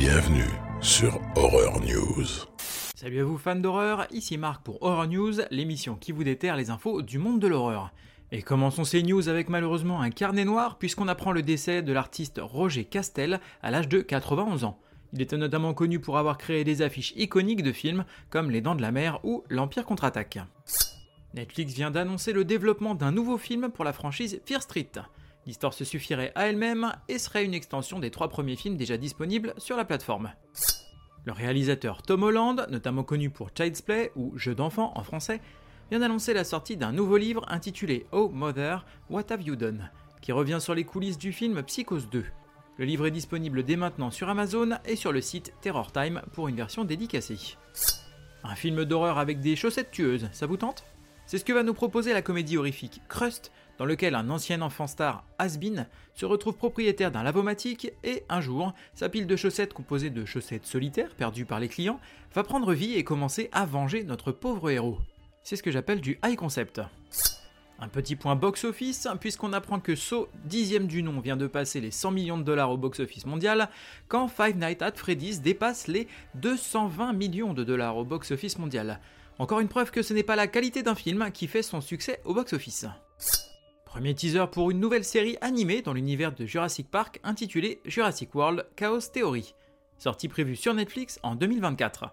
Bienvenue sur Horror News. Salut à vous fans d'horreur, ici Marc pour Horror News, l'émission qui vous déterre les infos du monde de l'horreur. Et commençons ces news avec malheureusement un carnet noir puisqu'on apprend le décès de l'artiste Roger Castel à l'âge de 91 ans. Il était notamment connu pour avoir créé des affiches iconiques de films comme Les Dents de la Mer ou L'Empire contre-attaque. Netflix vient d'annoncer le développement d'un nouveau film pour la franchise Fear Street. L'histoire se suffirait à elle-même et serait une extension des trois premiers films déjà disponibles sur la plateforme. Le réalisateur Tom Holland, notamment connu pour Child's Play ou Jeu d'enfant en français, vient d'annoncer la sortie d'un nouveau livre intitulé Oh Mother, What Have You Done, qui revient sur les coulisses du film Psychose 2. Le livre est disponible dès maintenant sur Amazon et sur le site Terror Time pour une version dédicacée. Un film d'horreur avec des chaussettes tueuses, ça vous tente? C'est ce que va nous proposer la comédie horrifique Crust, dans lequel un ancien enfant star, Asbin, se retrouve propriétaire d'un lavomatique et un jour, sa pile de chaussettes composée de chaussettes solitaires perdues par les clients va prendre vie et commencer à venger notre pauvre héros. C'est ce que j'appelle du high concept. Un petit point box-office, puisqu'on apprend que Saw, dixième du nom, vient de passer les 100 millions de dollars au box-office mondial, quand Five Nights at Freddy's dépasse les 220 millions de dollars au box-office mondial. Encore une preuve que ce n'est pas la qualité d'un film qui fait son succès au box-office. Premier teaser pour une nouvelle série animée dans l'univers de Jurassic Park intitulée Jurassic World Chaos Theory, sortie prévue sur Netflix en 2024.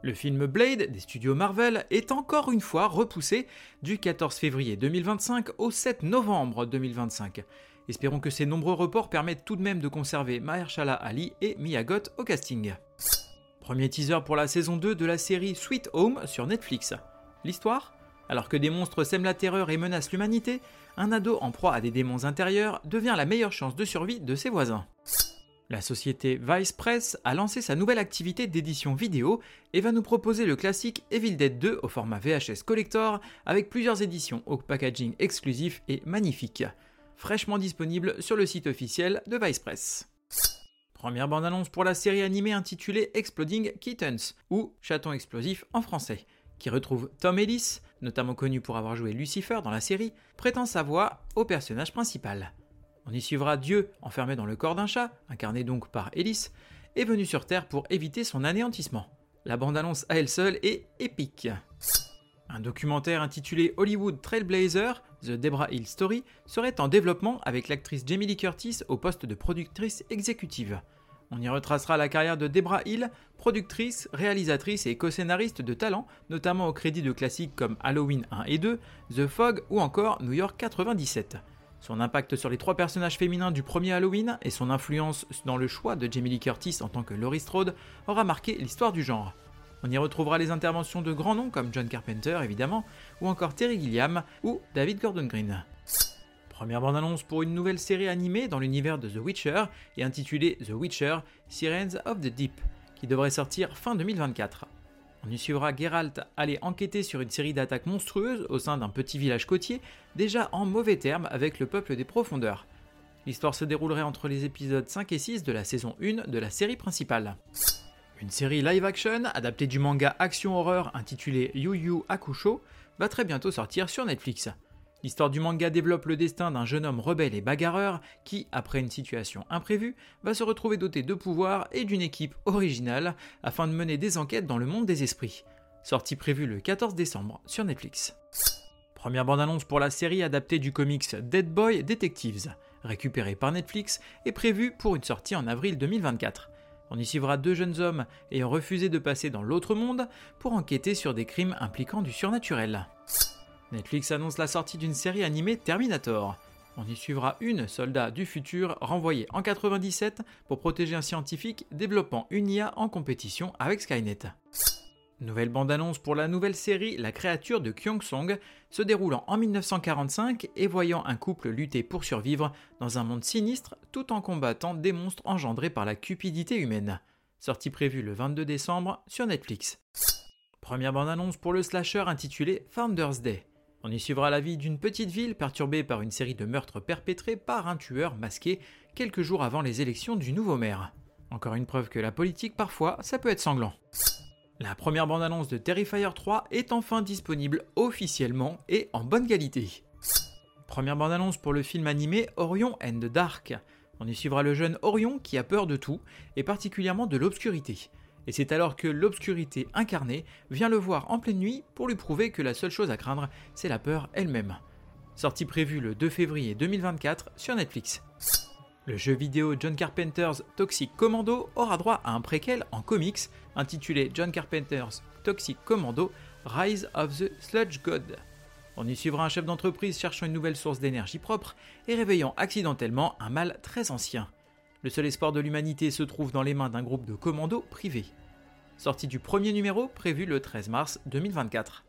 Le film Blade des studios Marvel est encore une fois repoussé du 14 février 2025 au 7 novembre 2025. Espérons que ces nombreux reports permettent tout de même de conserver Mahershala Ali et Mia au casting. Premier teaser pour la saison 2 de la série Sweet Home sur Netflix. L'histoire? Alors que des monstres sèment la terreur et menacent l'humanité, un ado en proie à des démons intérieurs devient la meilleure chance de survie de ses voisins. La société Vice Press a lancé sa nouvelle activité d'édition vidéo et va nous proposer le classique Evil Dead 2 au format VHS Collector avec plusieurs éditions au packaging exclusif et magnifique, fraîchement disponible sur le site officiel de Vice Press. Première bande-annonce pour la série animée intitulée Exploding Kittens ou Chaton explosif en français qui retrouve Tom Ellis, notamment connu pour avoir joué Lucifer dans la série, prêtant sa voix au personnage principal. On y suivra Dieu enfermé dans le corps d'un chat, incarné donc par Ellis, et venu sur Terre pour éviter son anéantissement. La bande-annonce à elle seule est épique. Un documentaire intitulé Hollywood Trailblazer, The Debra Hill Story, serait en développement avec l'actrice Jamie Lee Curtis au poste de productrice exécutive. On y retracera la carrière de Debra Hill, productrice, réalisatrice et co-scénariste de talent, notamment au crédit de classiques comme Halloween 1 et 2, The Fog ou encore New York 97. Son impact sur les trois personnages féminins du premier Halloween et son influence dans le choix de Jamie Lee Curtis en tant que Laurie Strode aura marqué l'histoire du genre. On y retrouvera les interventions de grands noms comme John Carpenter évidemment, ou encore Terry Gilliam ou David Gordon Green. Première bande-annonce pour une nouvelle série animée dans l'univers de The Witcher et intitulée The Witcher Sirens of the Deep, qui devrait sortir fin 2024. On y suivra Geralt aller enquêter sur une série d'attaques monstrueuses au sein d'un petit village côtier, déjà en mauvais termes avec le peuple des profondeurs. L'histoire se déroulerait entre les épisodes 5 et 6 de la saison 1 de la série principale. Une série live-action adaptée du manga action-horreur intitulé Yu Yu Hakusho va très bientôt sortir sur Netflix. L'histoire du manga développe le destin d'un jeune homme rebelle et bagarreur qui, après une situation imprévue, va se retrouver doté de pouvoirs et d'une équipe originale afin de mener des enquêtes dans le monde des esprits. Sortie prévue le 14 décembre sur Netflix. Première bande-annonce pour la série adaptée du comics Dead Boy Detectives, récupérée par Netflix et prévue pour une sortie en avril 2024. On y suivra deux jeunes hommes ayant refusé de passer dans l'autre monde pour enquêter sur des crimes impliquant du surnaturel. Netflix annonce la sortie d'une série animée Terminator. On y suivra une soldat du futur renvoyée en 97 pour protéger un scientifique développant une IA en compétition avec Skynet. Nouvelle bande-annonce pour la nouvelle série La créature de Kyung Song, se déroulant en 1945 et voyant un couple lutter pour survivre dans un monde sinistre tout en combattant des monstres engendrés par la cupidité humaine. Sortie prévue le 22 décembre sur Netflix. Première bande-annonce pour le slasher intitulé Founders Day. On y suivra la vie d'une petite ville perturbée par une série de meurtres perpétrés par un tueur masqué quelques jours avant les élections du nouveau maire. Encore une preuve que la politique, parfois, ça peut être sanglant. La première bande-annonce de Terrifier 3 est enfin disponible officiellement et en bonne qualité. Première bande-annonce pour le film animé Orion and the Dark. On y suivra le jeune Orion qui a peur de tout, et particulièrement de l'obscurité. Et c'est alors que l'obscurité incarnée vient le voir en pleine nuit pour lui prouver que la seule chose à craindre, c'est la peur elle-même. Sortie prévue le 2 février 2024 sur Netflix. Le jeu vidéo John Carpenter's Toxic Commando aura droit à un préquel en comics intitulé John Carpenter's Toxic Commando Rise of the Sludge God. On y suivra un chef d'entreprise cherchant une nouvelle source d'énergie propre et réveillant accidentellement un mal très ancien. Le seul espoir de l'humanité se trouve dans les mains d'un groupe de commandos privés. Sortie du premier numéro prévu le 13 mars 2024.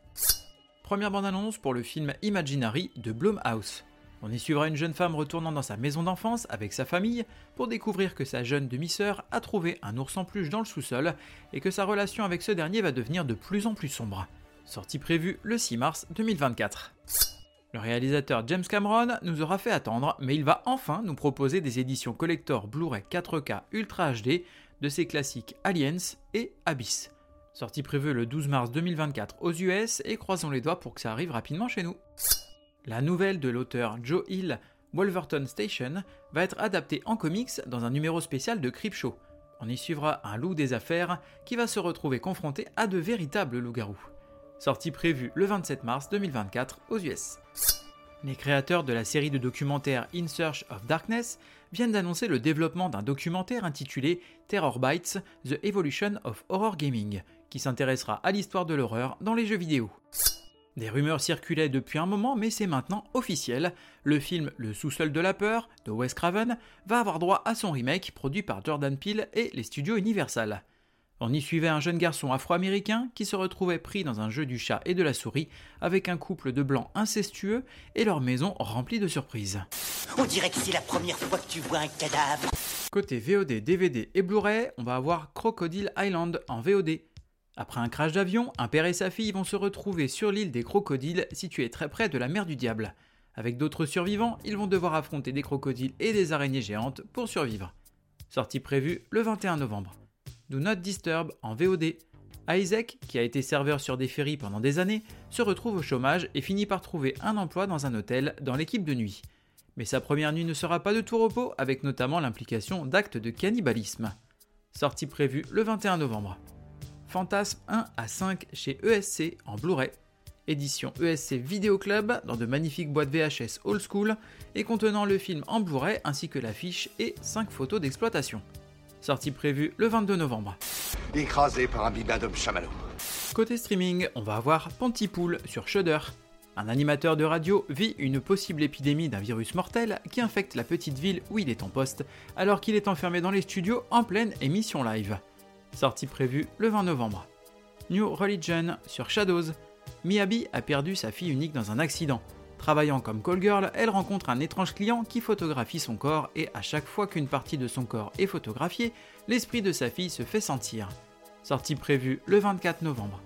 Première bande-annonce pour le film Imaginary de Blumhouse. On y suivra une jeune femme retournant dans sa maison d'enfance avec sa famille pour découvrir que sa jeune demi-sœur a trouvé un ours en peluche dans le sous-sol et que sa relation avec ce dernier va devenir de plus en plus sombre. Sortie prévue le 6 mars 2024. Le réalisateur James Cameron nous aura fait attendre, mais il va enfin nous proposer des éditions collector Blu-ray 4K Ultra HD de ses classiques Aliens et Abyss. Sortie prévue le 12 mars 2024 aux US et croisons les doigts pour que ça arrive rapidement chez nous. La nouvelle de l'auteur Joe Hill, Wolverton Station, va être adaptée en comics dans un numéro spécial de Creepshow. On y suivra un loup des affaires qui va se retrouver confronté à de véritables loups-garous sortie prévue le 27 mars 2024 aux US. Les créateurs de la série de documentaires In Search of Darkness viennent d'annoncer le développement d'un documentaire intitulé Terror Bytes The Evolution of Horror Gaming, qui s'intéressera à l'histoire de l'horreur dans les jeux vidéo. Des rumeurs circulaient depuis un moment, mais c'est maintenant officiel. Le film Le sous-sol de la peur de Wes Craven va avoir droit à son remake produit par Jordan Peele et les studios Universal. On y suivait un jeune garçon afro-américain qui se retrouvait pris dans un jeu du chat et de la souris avec un couple de blancs incestueux et leur maison remplie de surprises. On dirait que c'est la première fois que tu vois un cadavre. Côté VOD, DVD et Blu-ray, on va avoir Crocodile Island en VOD. Après un crash d'avion, un père et sa fille vont se retrouver sur l'île des crocodiles située très près de la mer du Diable. Avec d'autres survivants, ils vont devoir affronter des crocodiles et des araignées géantes pour survivre. Sortie prévue le 21 novembre. Do Not Disturb en VOD. Isaac, qui a été serveur sur des ferries pendant des années, se retrouve au chômage et finit par trouver un emploi dans un hôtel dans l'équipe de nuit. Mais sa première nuit ne sera pas de tout repos, avec notamment l'implication d'actes de cannibalisme. Sortie prévue le 21 novembre. Fantasme 1 à 5 chez ESC en Blu-ray. Édition ESC Video Club dans de magnifiques boîtes VHS old school et contenant le film en Blu-ray ainsi que l'affiche et 5 photos d'exploitation sortie prévue le 22 novembre. Écrasé par un bibadum chamallow. Côté streaming, on va avoir Pontypool sur Shudder. Un animateur de radio vit une possible épidémie d'un virus mortel qui infecte la petite ville où il est en poste, alors qu'il est enfermé dans les studios en pleine émission live. Sortie prévue le 20 novembre. New Religion sur Shadows. Miyabi a perdu sa fille unique dans un accident. Travaillant comme call girl, elle rencontre un étrange client qui photographie son corps et à chaque fois qu'une partie de son corps est photographiée, l'esprit de sa fille se fait sentir. Sortie prévue le 24 novembre.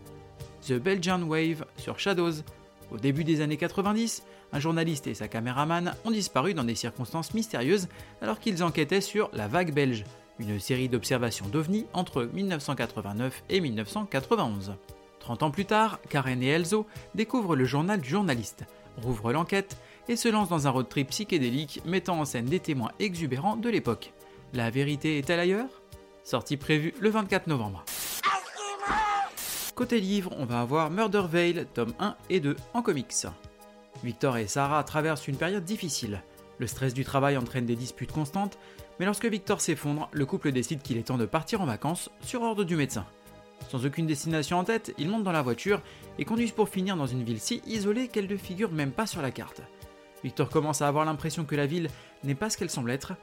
The Belgian Wave sur Shadows. Au début des années 90, un journaliste et sa caméraman ont disparu dans des circonstances mystérieuses alors qu'ils enquêtaient sur La Vague Belge, une série d'observations d'OVNI entre 1989 et 1991. 30 ans plus tard, Karen et Elzo découvrent le journal du journaliste, rouvre l'enquête et se lance dans un road trip psychédélique mettant en scène des témoins exubérants de l'époque. La vérité est-elle ailleurs? Sortie prévue le 24 novembre. Côté livre, on va avoir Murder Veil, tome 1 et 2 en comics. Victor et Sarah traversent une période difficile. Le stress du travail entraîne des disputes constantes, mais lorsque Victor s'effondre, le couple décide qu'il est temps de partir en vacances sur ordre du médecin. Sans aucune destination en tête, ils montent dans la voiture et conduisent pour finir dans une ville si isolée qu'elle ne figure même pas sur la carte. Victor commence à avoir l'impression que la ville n'est pas ce qu'elle semble être.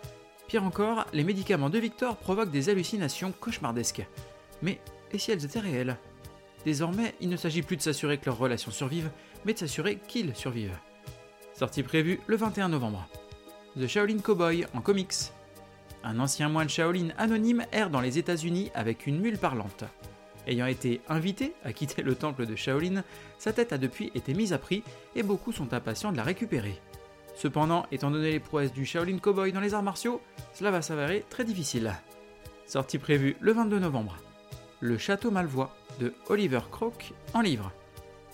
Pire encore, les médicaments de Victor provoquent des hallucinations cauchemardesques. Mais et si elles étaient réelles? Désormais, il ne s'agit plus de s'assurer que leur relation survive, mais de s'assurer qu'ils survivent. Sortie prévue le 21 novembre. The Shaolin Cowboy en comics. Un ancien moine Shaolin anonyme erre dans les États-Unis avec une mule parlante. Ayant été invité à quitter le temple de Shaolin, sa tête a depuis été mise à prix et beaucoup sont impatients de la récupérer. Cependant, étant donné les prouesses du Shaolin Cowboy dans les arts martiaux, cela va s'avérer très difficile. Sortie prévue le 22 novembre. Le Château Malvois de Oliver Crook en livre.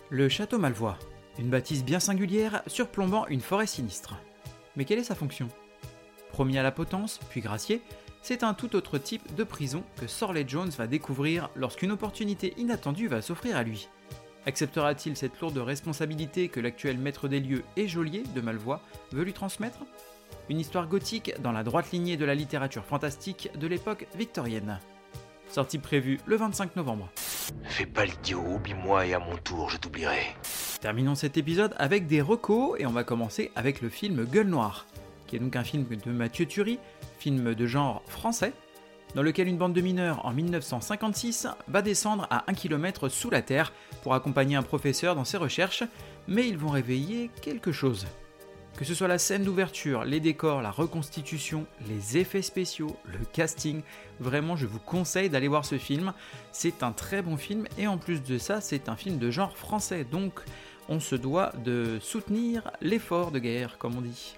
Le Château Malvois, une bâtisse bien singulière surplombant une forêt sinistre. Mais quelle est sa fonction? Promis à la potence, puis gracié, c'est un tout autre type de prison que Sorley Jones va découvrir lorsqu'une opportunité inattendue va s'offrir à lui. Acceptera-t-il cette lourde responsabilité que l'actuel maître des lieux et geôlier de Malvois veut lui transmettre? Une histoire gothique dans la droite lignée de la littérature fantastique de l'époque victorienne. Sortie prévue le 25 novembre. Fais pas l'idiot, oublie-moi et à mon tour je t'oublierai. Terminons cet épisode avec des recos et on va commencer avec le film Gueule Noire, qui est donc un film de Mathieu Turi, film de genre français, dans lequel une bande de mineurs en 1956 va descendre à 1 km sous la terre pour accompagner un professeur dans ses recherches, mais ils vont réveiller quelque chose. Que ce soit la scène d'ouverture, les décors, la reconstitution, les effets spéciaux, le casting, vraiment je vous conseille d'aller voir ce film. C'est un très bon film et en plus de ça c'est un film de genre français, donc on se doit de soutenir l'effort de guerre comme on dit.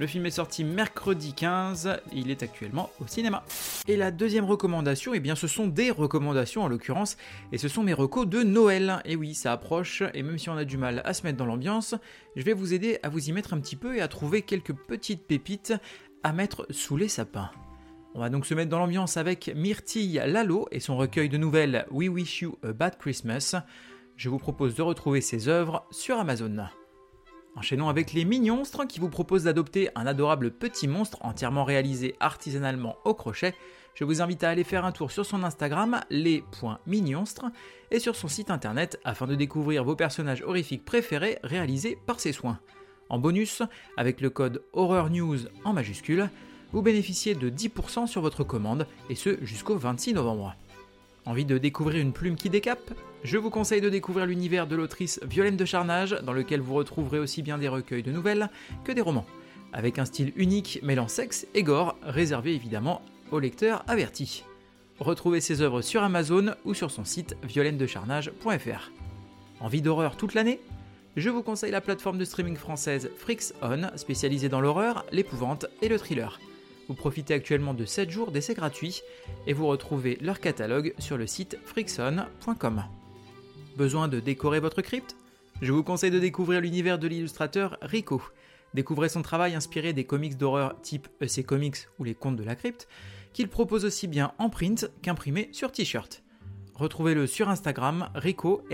Le film est sorti mercredi 15, il est actuellement au cinéma. Et la deuxième recommandation, eh bien ce sont des recommandations en l'occurrence, et ce sont mes recos de Noël. Et oui, ça approche, et même si on a du mal à se mettre dans l'ambiance, je vais vous aider à vous y mettre un petit peu et à trouver quelques petites pépites à mettre sous les sapins. On va donc se mettre dans l'ambiance avec Myrtille Lalo et son recueil de nouvelles We Wish You a Bad Christmas. Je vous propose de retrouver ses œuvres sur Amazon. Enchaînons avec les Mignonstres qui vous proposent d'adopter un adorable petit monstre entièrement réalisé artisanalement au crochet. Je vous invite à aller faire un tour sur son Instagram, les.mignonstres, et sur son site internet afin de découvrir vos personnages horrifiques préférés réalisés par ses soins. En bonus, avec le code Horror News en majuscule, vous bénéficiez de 10% sur votre commande, et ce jusqu'au 26 novembre. Envie de découvrir une plume qui décape? Je vous conseille de découvrir l'univers de l'autrice Violaine de Charnage, dans lequel vous retrouverez aussi bien des recueils de nouvelles que des romans, avec un style unique mêlant sexe et gore, réservé évidemment aux lecteurs avertis. Retrouvez ses œuvres sur Amazon ou sur son site violenedecharnage.fr. Envie d'horreur toute l'année? Je vous conseille la plateforme de streaming française Frix On, spécialisée dans l'horreur, l'épouvante et le thriller. Vous profitez actuellement de 7 jours d'essai gratuit et vous retrouvez leur catalogue sur le site frixon.com. Besoin de décorer votre crypte? Je vous conseille de découvrir l'univers de l'illustrateur Rico. Découvrez son travail inspiré des comics d'horreur type EC Comics ou les contes de la crypte, qu'il propose aussi bien en print qu'imprimé sur t-shirt. Retrouvez-le sur Instagram rico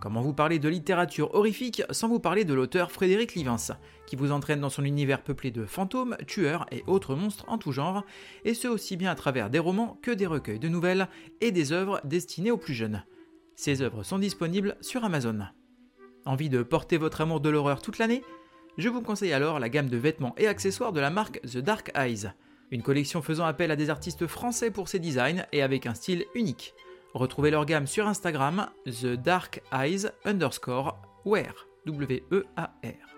Comment vous parler de littérature horrifique sans vous parler de l'auteur Frédéric Livens, qui vous entraîne dans son univers peuplé de fantômes, tueurs et autres monstres en tout genre, et ce aussi bien à travers des romans que des recueils de nouvelles et des œuvres destinées aux plus jeunes. Ces œuvres sont disponibles sur Amazon. Envie de porter votre amour de l'horreur toute l'année? Je vous conseille alors la gamme de vêtements et accessoires de la marque The Dark Eyes, une collection faisant appel à des artistes français pour ses designs et avec un style unique. Retrouvez leur gamme sur Instagram, The Dark Eyes underscore Wear, W-E-A-R.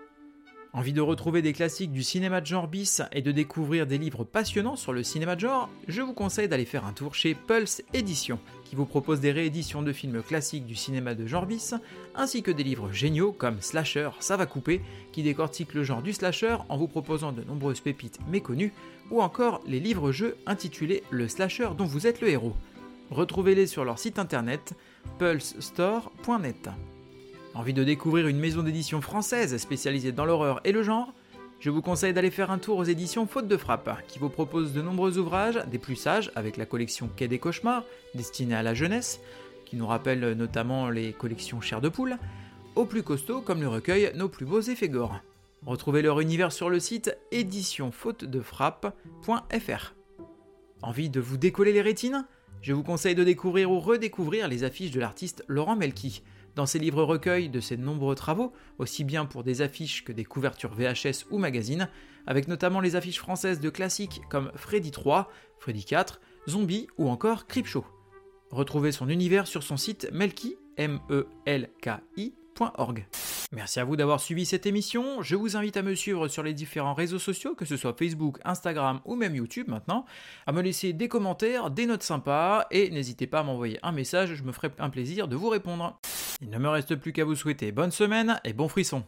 Envie de retrouver des classiques du cinéma de genre bis et de découvrir des livres passionnants sur le cinéma de genre Je vous conseille d'aller faire un tour chez Pulse Édition, qui vous propose des rééditions de films classiques du cinéma de genre bis, ainsi que des livres géniaux comme Slasher, ça va couper, qui décortique le genre du slasher en vous proposant de nombreuses pépites méconnues, ou encore les livres-jeux intitulés Le slasher dont vous êtes le héros. Retrouvez-les sur leur site internet pulsestore.net. Envie de découvrir une maison d'édition française spécialisée dans l'horreur et le genre? Je vous conseille d'aller faire un tour aux éditions Faute de Frappe, qui vous proposent de nombreux ouvrages, des plus sages, avec la collection Quai des Cauchemars, destinée à la jeunesse, qui nous rappelle notamment les collections Chair de Poule, aux plus costauds comme le recueil Nos plus beaux effets gore. Retrouvez leur univers sur le site éditionfautedefrappe.fr. Envie de vous décoller les rétines? Je vous conseille de découvrir ou redécouvrir les affiches de l'artiste Laurent Melki. Dans ses livres recueils de ses nombreux travaux, aussi bien pour des affiches que des couvertures VHS ou magazines, avec notamment les affiches françaises de classiques comme Freddy 3, Freddy 4, Zombie ou encore Creepshow. Retrouvez son univers sur son site melki, m l k Merci à vous d'avoir suivi cette émission. Je vous invite à me suivre sur les différents réseaux sociaux, que ce soit Facebook, Instagram ou même YouTube maintenant, à me laisser des commentaires, des notes sympas et n'hésitez pas à m'envoyer un message, je me ferai un plaisir de vous répondre. Il ne me reste plus qu'à vous souhaiter bonne semaine et bon frisson.